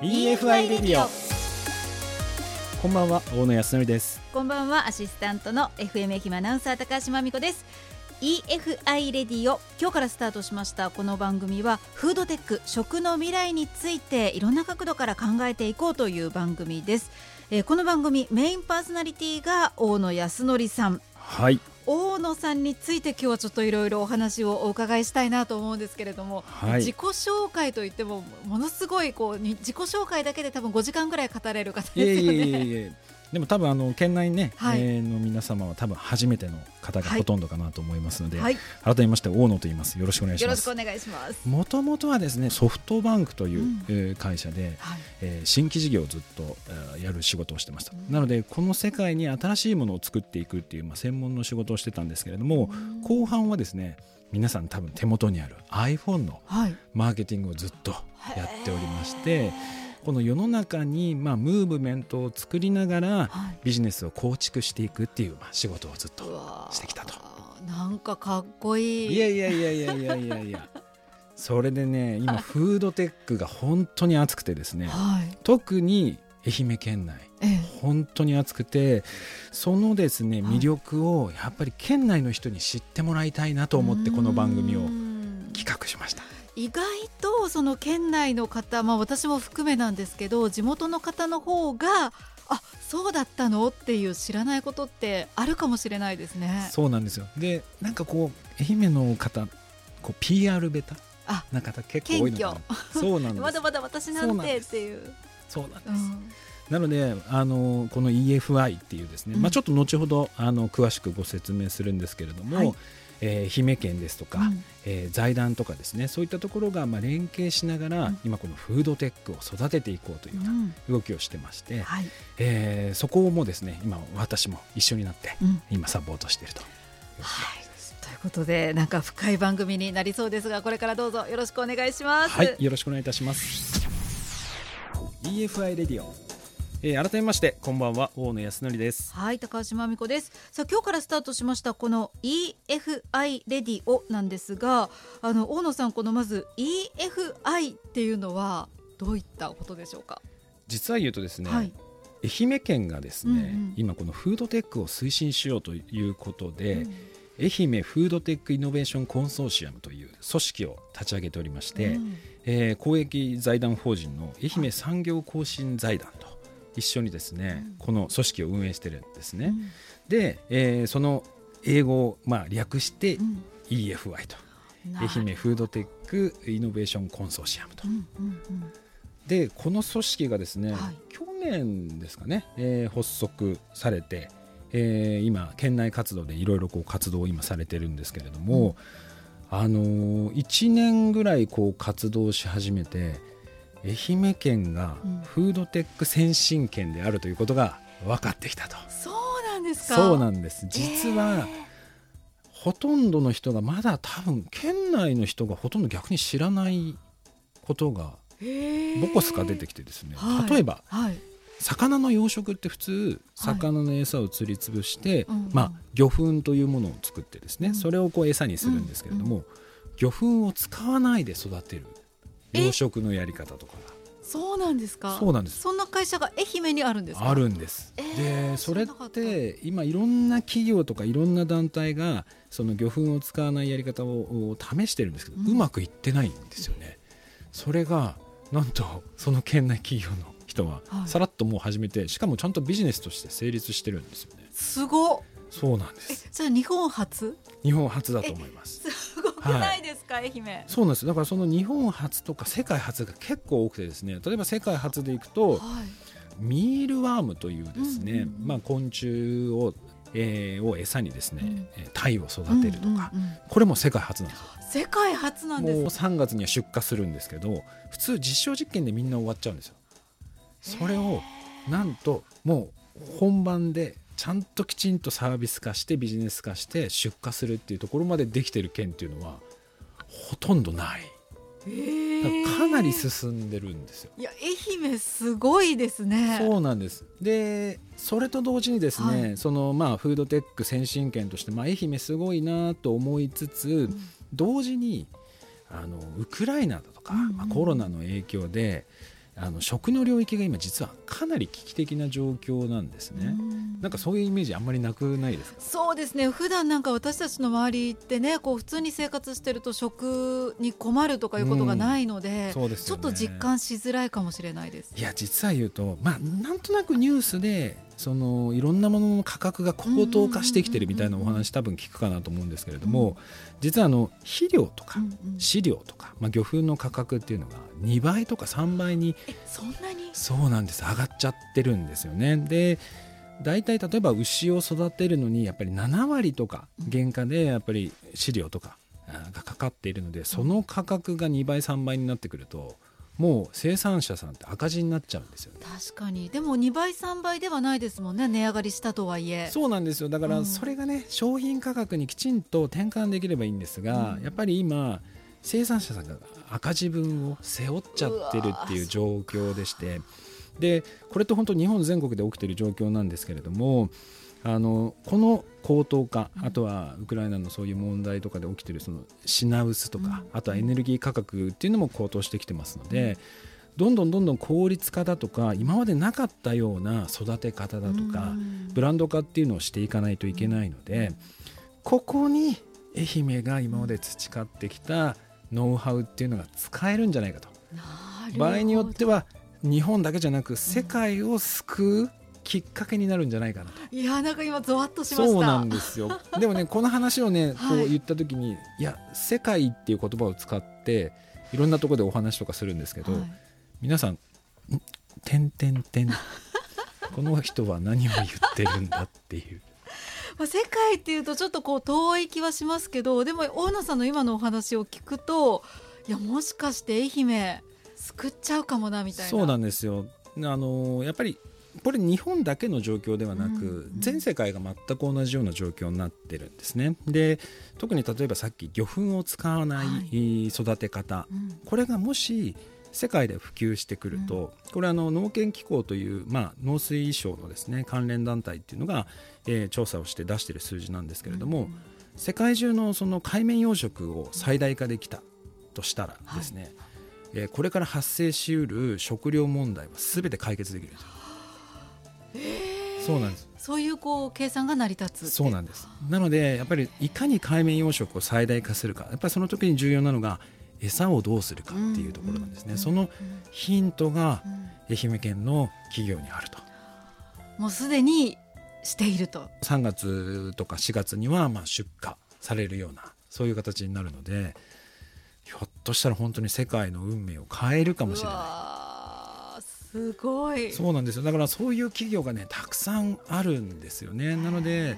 EFI レディオこんばんは大野康則です。こんばんはアシスタントの FM 愛媛アナウンサー高橋真美子です。EFI レディオ今日からスタートしましたこの番組はフードテック食の未来についていろんな角度から考えていこうという番組です、えー、この番組メインパーソナリティが大野康則さん。はい大野さんについて今日はちょっといろいろお話をお伺いしたいなと思うんですけれども、はい、自己紹介といってもものすごいこう自己紹介だけで多分5時間ぐらい語れる方ですよね。いえいえいえでも多分あの県内ね、はい、えー、の皆様は多分初めての方がほとんどかなと思いますので、はい、改めまして大野と言います。よろしくお願いします。よろしくお願いします。もともとはですねソフトバンクという、うん、会社で、はい、えー、新規事業をずっとやる仕事をしてました、うん、なのでこの世界に新しいものを作っていくっていう、まあ、専門の仕事をしてたんですけれども、うん、後半はですね皆さん多分手元にある iPhone のマーケティングをずっとやっておりまして、この世の中にまあムーブメントを作りながらビジネスを構築していくっていうまあ仕事をずっとしてきたと。なんかかっこいい。いやいやいやいやいやいやいや。それでね今フードテックが本当に熱くてですね、はい、特に愛媛県内、ええ、本当に熱くてそのですね魅力をやっぱり県内の人に知ってもらいたいなと思ってこの番組を企画しました。意外とその県内の方、まあ、私も含めなんですけど地元の方の方があそうだったのっていう知らないことってあるかもしれないですね。そうなんですよ。でなんかこう愛媛の方こう PR ベタな方結構多いのかな。そうなんです。まだまだ私なんてっていう。そうなんです、うん、なのであのこの EFI っていうですね、うん、まあ、ちょっと後ほどあの詳しくご説明するんですけれども、はいえー、愛媛県ですとか、うん、えー、財団とかですねそういったところがまあ連携しながら、うん、今このフードテックを育てていこうというような動きをしてまして、うんはい、えー、そこもですね今私も一緒になって、今サポートしていると。はい。ということでなんか深い番組になりそうですがこれからどうぞよろしくお願いします。はいよろしくお願いいたします。EFI レディオえー、改めましてこんばんは大野康則です。はい高橋真美子です。さあ今日からスタートしましたこの EFI レディオなんですがあの大野さんこのまず EFI っていうのはどういったことでしょうか？実は言うとですね、はい、愛媛県がですね、うんうん、今このフードテックを推進しようということで、うん。愛媛フードテックイノベーションコンソーシアムという組織を立ち上げておりまして、うん、えー、公益財団法人の愛媛産業更新財団と一緒にですね、うん、この組織を運営してるんですね。うん、で、えー、その英語をまあ略して EFI と、愛媛フードテックイノベーションコンソーシアムと。でこの組織がですね、はい、去年ですかね、えー、発足されて、えー、今県内活動でいろいろ活動を今されてるんですけれども、うん、あのー、1年ぐらいこう活動し始めて愛媛県がフードテック先進県であるということが分かってきたと、うん、そうなんですか？そうなんです。実は、ほとんどの人がまだ多分県内の人がほとんど逆に知らないことがボコスか出てきてですね、例えば、はい、魚の養殖って普通魚の餌を釣り潰して、はい、まあ、魚粉というものを作ってですね、うん、それをこう餌にするんですけれども、うんうん、魚粉を使わないで育てる養殖のやり方とか。そうなんですか？そうなんです。そんな会社が愛媛にあるんですあるんです、えー、でそれって今いろんな企業とかいろんな団体がその魚粉を使わないやり方を試してるんですけど、うん、うまくいってないんですよね。それがなんとその県内企業の人はさらっともう始めて、はい、しかもちゃんとビジネスとして成立してるんですよね。すごそうなんです。じゃあ日本初？日本初だと思いますくないですか、はい、愛媛。そうなんです。だからその日本初とか世界初が結構多くてですね。例えば世界初でいくと、はい、ミールワームというですね、うんうん、まあ、昆虫をえー、を餌にですね、うん、鯛を育てるとか、うんうんうん、これも世界初なんですよ。世界初なんです。もう3月には出荷するんですけど普通実証実験でみんな終わっちゃうんですよ。それをなんともう本番でちゃんときちんとサービス化してビジネス化して出荷するっていうところまでできてる県っていうのはほとんどない。えー、かなり進んでるんですよ。いや愛媛すごいですね。そうなんです。でそれと同時にですね、はい、そのまあフードテック先進権としてまあ愛媛すごいなと思いつつ、うん、同時にあのウクライナだとか、うんうん、まあ、コロナの影響であの食の領域が今実はかなり危機的な状況なんですね。んなんかそういうイメージあんまりなくないですか？そうですね。普段なんか私たちの周りってね、こう普通に生活してると食に困るとかいうことがないので、うんでね、ちょっと実感しづらいかもしれないです。いや実は言うと、まあなんとなくニュースでそのいろんなものの価格が高騰化してきてるみたいなお話多分聞くかなと思うんですけれども、実はあの肥料とか飼料とか、まあ、魚粉の価格っていうのが2倍とか3倍にそんなに？そうなんです。上がっちゃってるんですよね。で大体例えば牛を育てるのにやっぱり7割とか原価でやっぱり飼料とかがかかっているのでその価格が2倍3倍になってくるともう生産者さんって赤字になっちゃうんですよ、ね、確かに。でも2倍3倍ではないですもんね値上がりしたとはいえ。そうなんですよ。だからそれがね、うん、商品価格にきちんと転換できればいいんですが、うん、やっぱり今生産者さんが赤字分を背負っちゃってるっていう状況でして。でこれって本当日本全国で起きている状況なんですけれどもあのこの高騰化、あとはウクライナのそういう問題とかで起きているその品薄とか、あとはエネルギー価格っていうのも高騰してきてますので、どんどんどんどん効率化だとか今までなかったような育て方だとか、ブランド化っていうのをしていかないといけないので、ここに愛媛が今まで培ってきたノウハウっていうのが使えるんじゃないかと。場合によっては日本だけじゃなく世界を救うきっかけになるんじゃないかなと。いやなんか今ゾワッとしましそうなんですよ。でもねこの話をね こう言った時に、はい、いや世界っていう言葉を使っていろんなところでお話とかするんですけど、はい、皆さん「てんてんてん」この人は何を言ってるんだっていう。まあ、世界っていうとちょっとこう遠い気はしますけどでも大野さんの今のお話を聞くといやもしかして愛媛救っちゃうかもなみたいな。そうなんですよ。あのやっぱりこれ日本だけの状況ではなく、全世界が全く同じような状況になってるんですね。で特に例えばさっき魚粉を使わない育て方、これがもし世界で普及してくると、これあの農研機構という、まあ、農水省のですね関連団体っていうのが、えー、調査をして出している数字なんですけれども、世界中のその海面養殖を最大化できたとしたらですね、はい、えー、これから発生しうる食料問題はすべて解決できるんですよ。そうなんです。そういうこう計算が成り立つそうなんです。なのでやっぱりいかに海面養殖を最大化するか。やっぱりその時に重要なのが餌をどうするかっていうところなんですね、そのヒントが愛媛県の企業にあると。もうすでにしていると。3月とか4月にはまあ出荷されるようなそういう形になるのでひょっとしたら本当に世界の運命を変えるかもしれないすごい。そうなんですよ。だからそういう企業がねたくさんあるんですよね。なので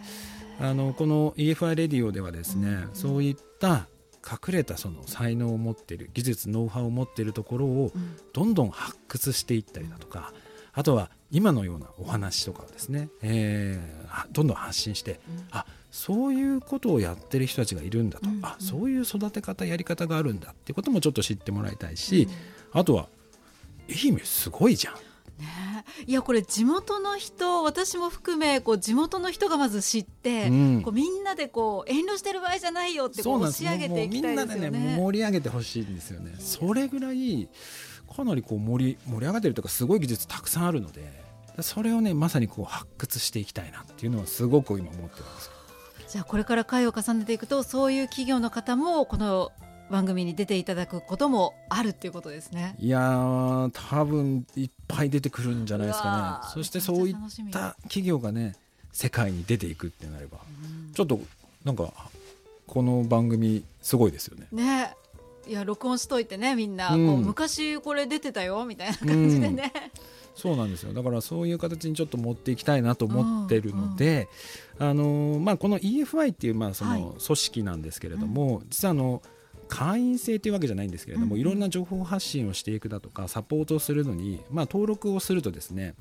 あのこの EFI レディオではですね、うんうん、そういった隠れたその才能を持っている技術ノウハウを持っているところをどんどん発掘していったりだとか、あとは今のようなお話とかをですね、えー、どんどん発信して、うん、あそういうことをやってる人たちがいるんだと、うんうん、あそういう育て方やり方があるんだっていうこともちょっと知ってもらいたいし、うん、あとは愛媛すごいじゃん。ね、いやこれ地元の人私も含めこう地元の人がまず知って、うん、こうみんなでこう遠慮してる場合じゃないよってこう押し上げていきたいですよね。ね盛り上げてほしいんですよね。それぐらいかなりこう盛り盛り上がってるとかすごい技術たくさんあるのでそれをねまさにこう発掘していきたいなっていうのはすごく今思ってます。じゃあこれから回を重ねていくとそういう企業の方もこの番組に出ていただくこともあるっていうことですね。いや多分いっぱい出てくるんじゃないですかね。そしてそういった企業がね世界に出ていくってなれば、うん、ちょっとなんかこの番組すごいですよね。ね。いや録音しといてねみんな、うん、こう昔これ出てたよみたいな感じでね、うん。そうなんですよ。だからそういう形にちょっと持っていきたいなと思ってるので、あのまあ、この EFI っていうまあその組織なんですけれども、はい、実はあの会員制というわけじゃないんですけれども、うん、いろんな情報発信をしていくだとかサポートをするのに、まあ、登録をするとですね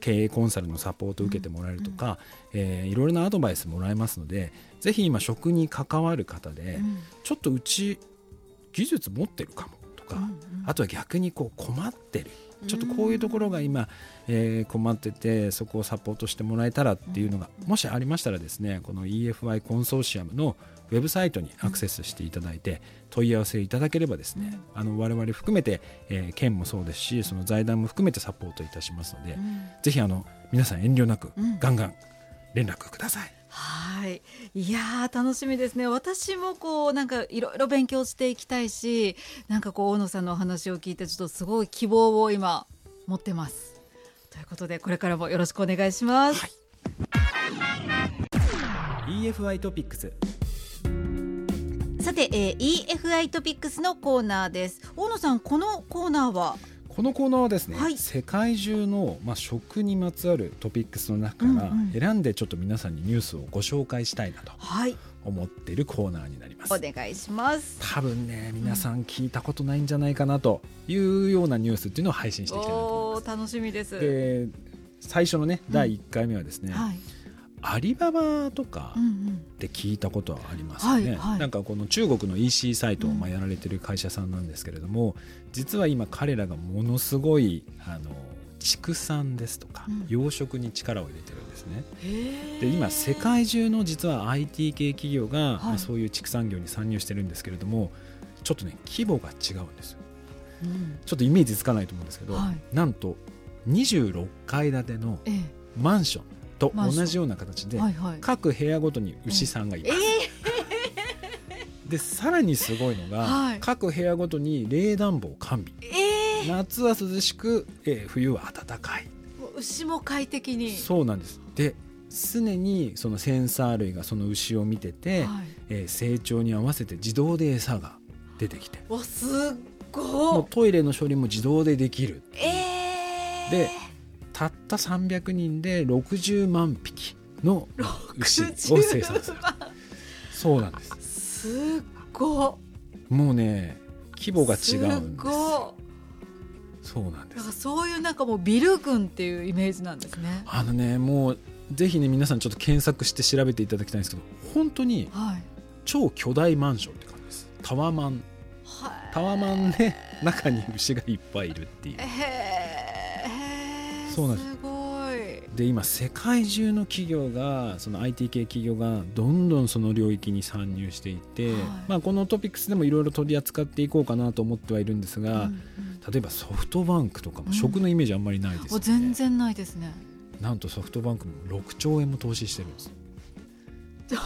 経営コンサルのサポートを受けてもらえるとか、うん、えー、いろいろなアドバイスもらえますのでぜひ今食に関わる方で、うん、ちょっとうち技術持ってるかもとか、うんうん、あとは逆にこう困ってるちょっとこういうところが今、えー、困っててそこをサポートしてもらえたらっていうのがもしありましたらですねこの EFI コンソーシアムのウェブサイトにアクセスしていただいて問い合わせいただければですね、あの我々含めて、えー、県もそうですしその財団も含めてサポートいたしますので、うん、ぜひあの皆さん遠慮なく、ガンガン連絡ください。はい。いや楽しみですね。私もこうなんかいろいろ勉強していきたいしなんかこう大野さんのお話を聞いてちょっとすごい希望を今持ってます。ということでこれからもよろしくお願いします、はい、EFI トピックスさて、えー、EFI トピックスのコーナーです。大野さんこのコーナーは？このコーナーはですね、はい、世界中の、まあ、食にまつわるトピックスの中から選んでちょっと皆さんにニュースをご紹介したいなと思っているコーナーになります。お願いします。多分ね皆さん聞いたことないんじゃないかなというようなニュースっていうのを配信していきたいなと思います。楽しみです。で最初のね第1回目はですね、うんはいアリババとかって聞いたことはありますよね、はいはい、なんかこの中国の EC サイトをまあやられてる会社さんなんですけれども、実は今彼らがものすごいあの畜産ですとか、養殖に力を入れてるんですね。で今世界中の実は IT 系企業が、まあ、そういう畜産業に参入してるんですけれどもちょっとね規模が違うんですよ。うん、ちょっとイメージつかないと思うんですけど、はい、なんと26階建てのマンションと同じような形で、各部屋ごとに牛さんがいます。でさらにすごいのが、はい、各部屋ごとに冷暖房完備、えー、夏は涼しく、えー、冬は暖かい。牛も快適に。そうなんです。で常にそのセンサー類がその牛を見てて、はい、えー、成長に合わせて自動で餌が出てきて。わすっごいトイレの処理も自動でできる、えー、でたった300人で60万匹の牛を生産する。そうなんです。すっごもうね規模が違うんです。そうなんです。そういうなんかもうビル群っていうイメージなんですね。あのねもうぜひね皆さんちょっと検索して調べていただきたいんですけど本当に超巨大マンションって感じです。タワマン。タワマンで中に牛がいっぱいいるっていう。へえそうなんです。で今世界中の企業がその IT 系企業がどんどんその領域に参入していて、はい、まあ、このトピックスでもいろいろ取り扱っていこうかなと思ってはいるんですが、うんうん、例えばソフトバンクとかも食のイメージあんまりないですね、うん、全然ないですね。なんとソフトバンクも6兆円も投資してるんです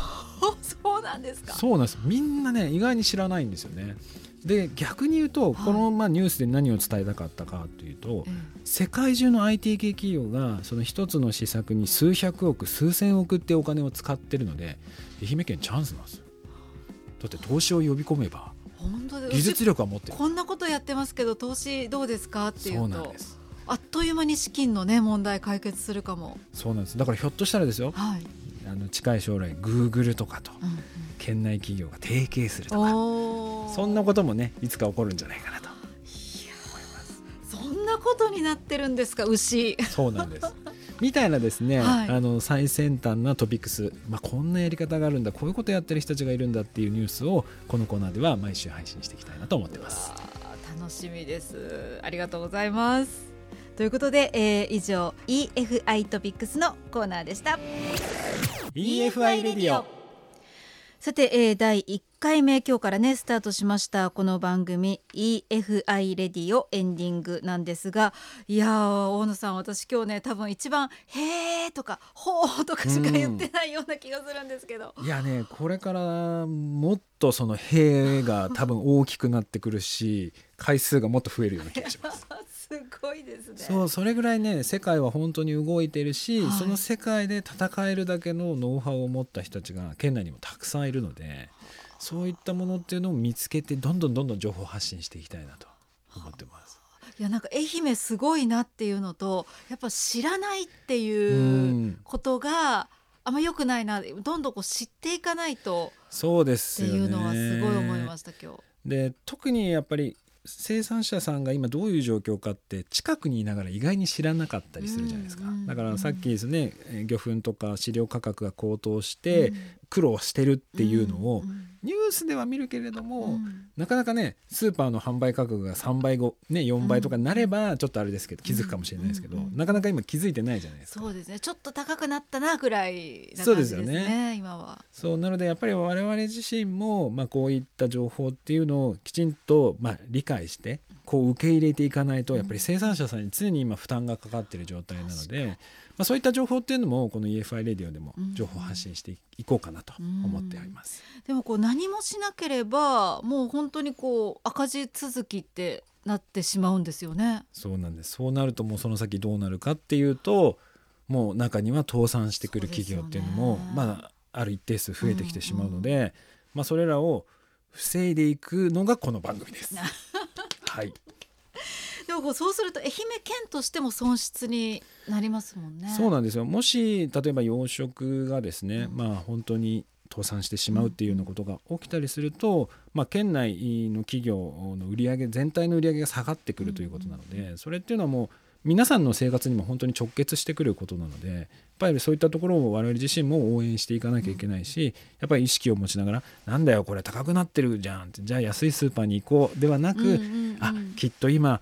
そうなんですか。そうなんです。みんなね意外に知らないんですよねで逆に言うと、このまあニュースで何を伝えたかったかというと、世界中の IT 系企業がその一つの施策に数百億数千億ってお金を使ってるので愛媛県チャンスなんですよ。だって投資を呼び込めば本当技術力は持ってる。こんなことやってますけど投資どうですかっていうとあっという間に資金のね問題解決するかも。そうなんです。だからひょっとしたらですよ、はい、あの近い将来グーグルとかと、県内企業が提携するとかそんなこともねいつか起こるんじゃないかなと。そんなことになってるんですか牛。そうなんです。みたいなですね、はい、あの最先端なトピックス、まあ、こんなやり方があるんだ。こういうことやってる人たちがいるんだっていうニュースをこのコーナーでは毎週配信していきたいなと思ってます。楽しみです。ありがとうございます。ということで、えー、以上 EFI トピックスのコーナーでした。EFI レディオさて、えー、第1回目今日からねスタートしましたこの番組 EFI レディオエンディングなんですがいや大野さん私今日ね多分一番「へー」とか「ほー」とかしか言ってないような気がするんですけど、いやねこれからもっとその「へー」が多分大きくなってくるし回数がもっと増えるような気がします。すごいですねそうそれぐらいね世界は本当に動いてるし、はい、その世界で戦えるだけのノウハウを持った人たちが県内にもたくさんいるのでそういったものっていうのを見つけてどんどんどんどん情報発信していきたいなと思ってます。いやなんか愛媛すごいなっていうのとやっぱ知らないっていうことがあんまよくないなどんどんこう知っていかないとそうですっていうのはすごい思いました今日。で特にやっぱり生産者さんが今どういう状況かって近くにいながら意外に知らなかったりするじゃないですか、だからさっきですね魚粉とか飼料価格が高騰して苦労してるっていうのをニュースでは見るけれども、うん、なかなかねスーパーの販売価格が3倍後、ね、4倍とかになればちょっとあれですけど気づくかもしれないですけど、なかなか今気づいてないじゃないですか。そうですね。ちょっと高くなったなぐらいな感じですねそうですよね。今は。そうなのでやっぱり我々自身も、まあ、こういった情報っていうのをきちんと、まあ、理解してこう受け入れていかないとやっぱり生産者さんに常に今負担がかかっている状態なので。まあ、そういった情報っていうのもこの EFI レディオでも情報発信していこうかなと思っております。でもこう何もしなければもう本当にこう赤字続きってなってしまうんですよね。そうなんです。そうなるともうその先どうなるかっていうと、もう中には倒産してくる企業っていうのも、ね、まあある一定数増えてきてしまうので、うんうん、まあそれらを防いでいくのがこの番組です。はい。でもそうすると愛媛県としても損失になりますもんね。そうなんですよ。もし例えば養殖がですね、うん、まあ本当に倒産してしまうっていうようなことが起きたりすると、まあ、県内の企業の売上全体の売上が下がってくるということなので、それっていうのはもう皆さんの生活にも本当に直結してくることなのでやっぱりそういったところを我々自身も応援していかなきゃいけないしやっぱり意識を持ちながら「なんだよこれ高くなってるじゃん」じゃあ安いスーパーに行こうではなく、あきっと今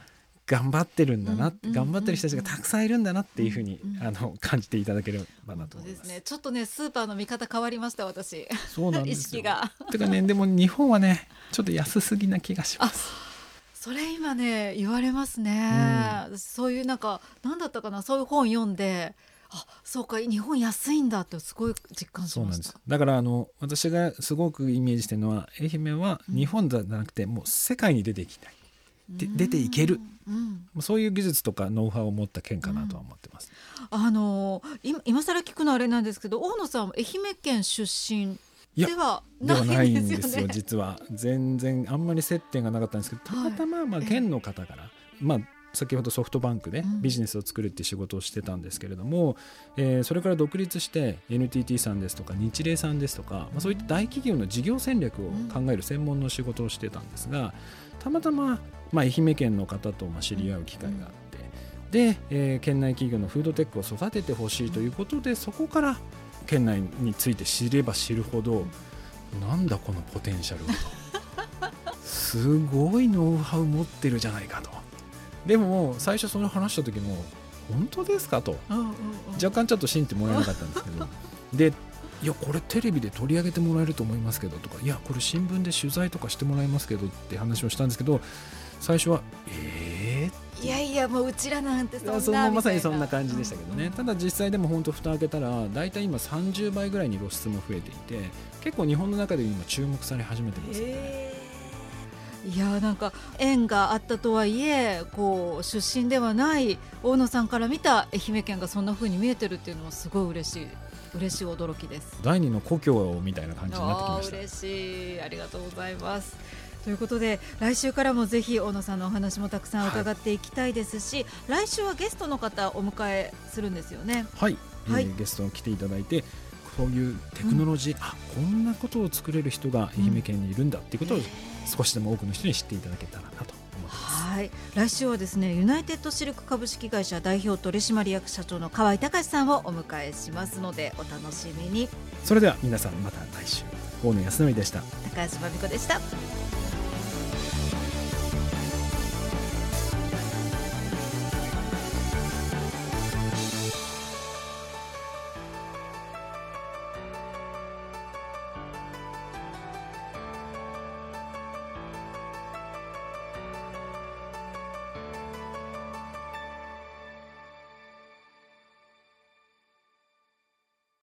頑張ってるんだな、うん、頑張ってる人たちがたくさんいるんだなっていうふうに、ん、あの感じていただければなと思います。ね、ちょっとねスーパーの見方変わりました私。そうなんです意識が。てかね でも日本はねちょっと安すぎな気がします。それ今ね言われますね、うん、そういうなんか何だったかなそういう本読んであそうか日本安いんだってすごい実感しました。だからあの私がすごくイメージしてるのは愛媛は日本じゃなくてもう世界に出ていきたい、で出ていける、うん、そういう技術とかノウハウを持った県かなとは思ってます。うん、あの今今更聞くのあれなんですけど大野さん愛媛県出身ではないんですよ、ね、実は。全然あんまり接点がなかったんですけどたまたままあ県の方から、はい、まあ先ほどソフトバンクでビジネスを作るって仕事をしてたんですけれども、うん、えー、それから独立して NTT さんですとか日霊さんですとか、まあ、そういった大企業の事業戦略を考える専門の仕事をしてたんですがたまたままあ、愛媛県の方とま知り合う機会があって、で、えー、県内企業のフードテックを育ててほしいということでそこから県内について知れば知るほどなんだこのポテンシャルはと。すごいノウハウ持ってるじゃないかと。でも最初それ話した時も本当ですかと。若干ちょっと信じてもらえなかったんですけど。でいやこれテレビで取り上げてもらえると思いますけどとかいやこれ新聞で取材とかしてもらいますけどって話をしたんですけど最初はえー、いやいやもううちらなんてそんなまさにそんな感じでしたけどね、うん、ただ実際でも本当蓋開けたら大体今30倍ぐらいに露出も増えていて結構日本の中で今注目され始めてますよね。いやなんか縁があったとはいえこう出身ではない大野さんから見た愛媛県がそんなふうに見えてるっていうのはすごい嬉しい嬉しい驚きです。第二の故郷みたいな感じになってきました。嬉しい。ありがとうございます。ということで来週からもぜひ大野さんのお話もたくさん伺っていきたいですし、はい、来週はゲストの方お迎えするんですよね。はい、はい、えー、ゲストに来ていただいてこういうテクノロジー、うん、あこんなことを作れる人が愛媛県にいるんだっていうことを少しでも多くの人に知っていただけたらなとはい、来週はですねユナイテッドシルク株式会社代表取締役社長の河合隆さんをお迎えしますのでお楽しみに。それでは皆さんまた来週。大野康則でした。高橋真美子でした